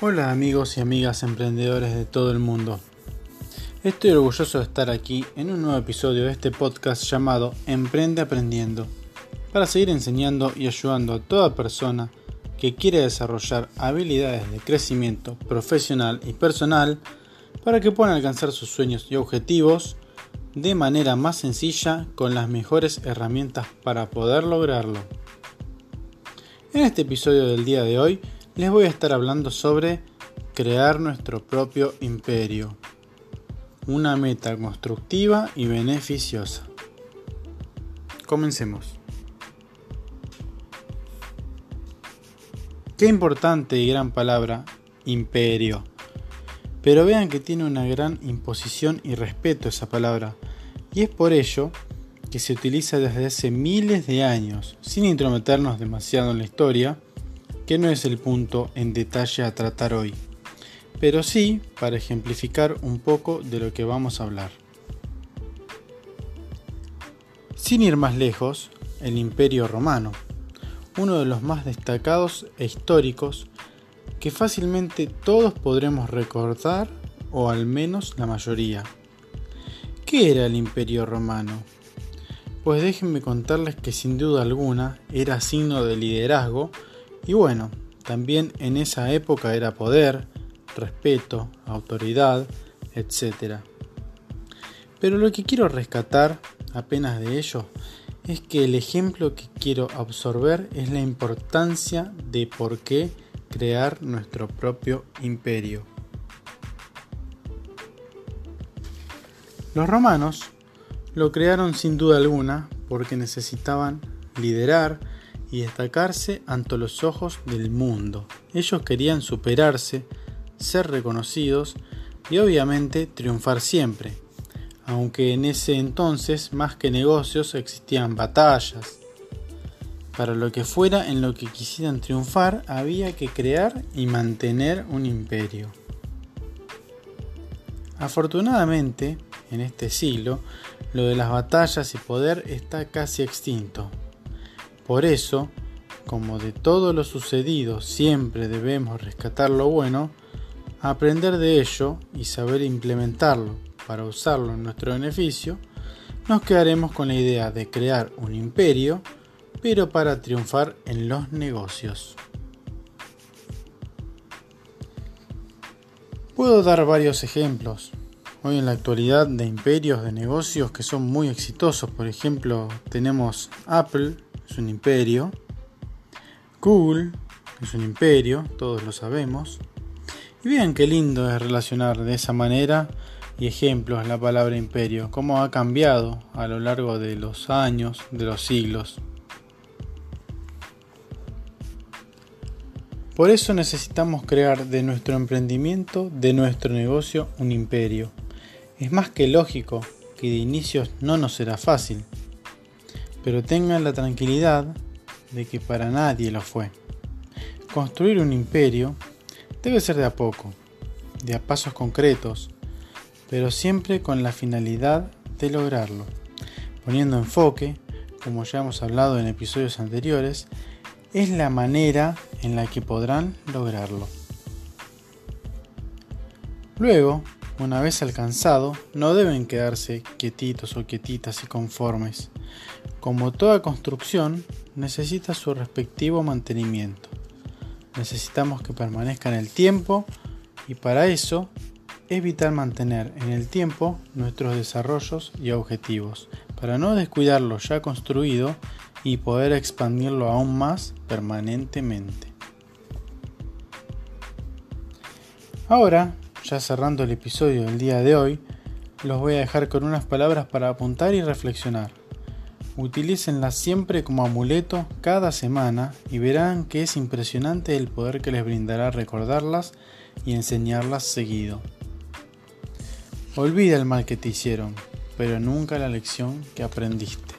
Hola amigos y amigas emprendedores de todo el mundo. Estoy orgulloso de estar aquí en un nuevo episodio de este podcast llamado Emprende Aprendiendo, para seguir enseñando y ayudando a toda persona que quiere desarrollar habilidades de crecimiento profesional y personal para que puedan alcanzar sus sueños y objetivos de manera más sencilla con las mejores herramientas para poder lograrlo. En este episodio del día de hoy les voy a estar hablando sobre crear nuestro propio imperio. Una meta constructiva y beneficiosa. Comencemos. Qué importante y gran palabra, imperio. Pero vean que tiene una gran imposición y respeto esa palabra. Y es por ello que se utiliza desde hace miles de años, sin intrometernos demasiado en la historia, que no es el punto en detalle a tratar hoy, pero sí para ejemplificar un poco de lo que vamos a hablar. Sin ir más lejos, el Imperio Romano, uno de los más destacados e históricos que fácilmente todos podremos recordar o al menos la mayoría. ¿Qué era el Imperio Romano? Pues déjenme contarles que sin duda alguna era signo de liderazgo y bueno, también en esa época era poder, respeto, autoridad, etc. Pero lo que quiero rescatar apenas de ello es que el ejemplo que quiero absorber es la importancia de por qué crear nuestro propio imperio. Los romanos lo crearon sin duda alguna porque necesitaban liderar, y destacarse ante los ojos del mundo. Ellos querían superarse, ser reconocidos y obviamente triunfar siempre, aunque en ese entonces más que negocios existían batallas. Para lo que fuera en lo que quisieran triunfar había que crear y mantener un imperio. Afortunadamente, en este siglo, lo de las batallas y poder está casi extinto, por eso, como de todo lo sucedido siempre debemos rescatar lo bueno, aprender de ello y saber implementarlo para usarlo en nuestro beneficio, nos quedaremos con la idea de crear un imperio, pero para triunfar en los negocios. Puedo dar varios ejemplos. Hoy en la actualidad de imperios de negocios que son muy exitosos. Por ejemplo, tenemos Apple, es un imperio. Google es un imperio, todos lo sabemos. Y vean qué lindo es relacionar de esa manera y ejemplos la palabra imperio, cómo ha cambiado a lo largo de los años, de los siglos. Por eso necesitamos crear de nuestro emprendimiento, de nuestro negocio, un imperio. Es más que lógico que de inicios no nos será fácil, pero tengan la tranquilidad de que para nadie lo fue. Construir un imperio debe ser de a poco, de a pasos concretos, pero siempre con la finalidad de lograrlo, poniendo enfoque, como ya hemos hablado en episodios anteriores, es la manera en la que podrán lograrlo. Luego, una vez alcanzado, no deben quedarse quietitos o quietitas y conformes. Como toda construcción, necesita su respectivo mantenimiento. Necesitamos que permanezca en el tiempo Y para eso es vital mantener en el tiempo nuestros desarrollos y objetivos, para no descuidar lo ya construido y poder expandirlo aún más permanentemente. Ahora, ya cerrando el episodio del día de hoy, los voy a dejar con unas palabras para apuntar y reflexionar. Utilícenlas siempre como amuleto cada semana y verán que es impresionante el poder que les brindará recordarlas y enseñarlas seguido. Olvida el mal que te hicieron, pero nunca la lección que aprendiste.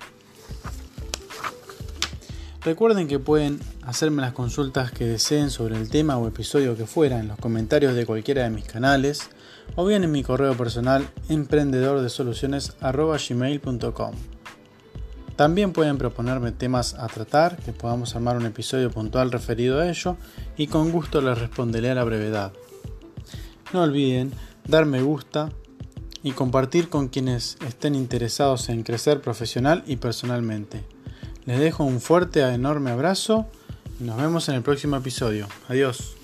Recuerden que pueden hacerme las consultas que deseen sobre el tema o episodio que fuera en los comentarios de cualquiera de mis canales o bien en mi correo personal emprendedordesoluciones.gmail.com También pueden proponerme temas a tratar, que podamos armar un episodio puntual referido a ello y con gusto les responderé a la brevedad. No olviden dar me gusta y compartir con quienes estén interesados en crecer profesional y personalmente. Les dejo un fuerte, enorme abrazo y nos vemos en el próximo episodio. Adiós.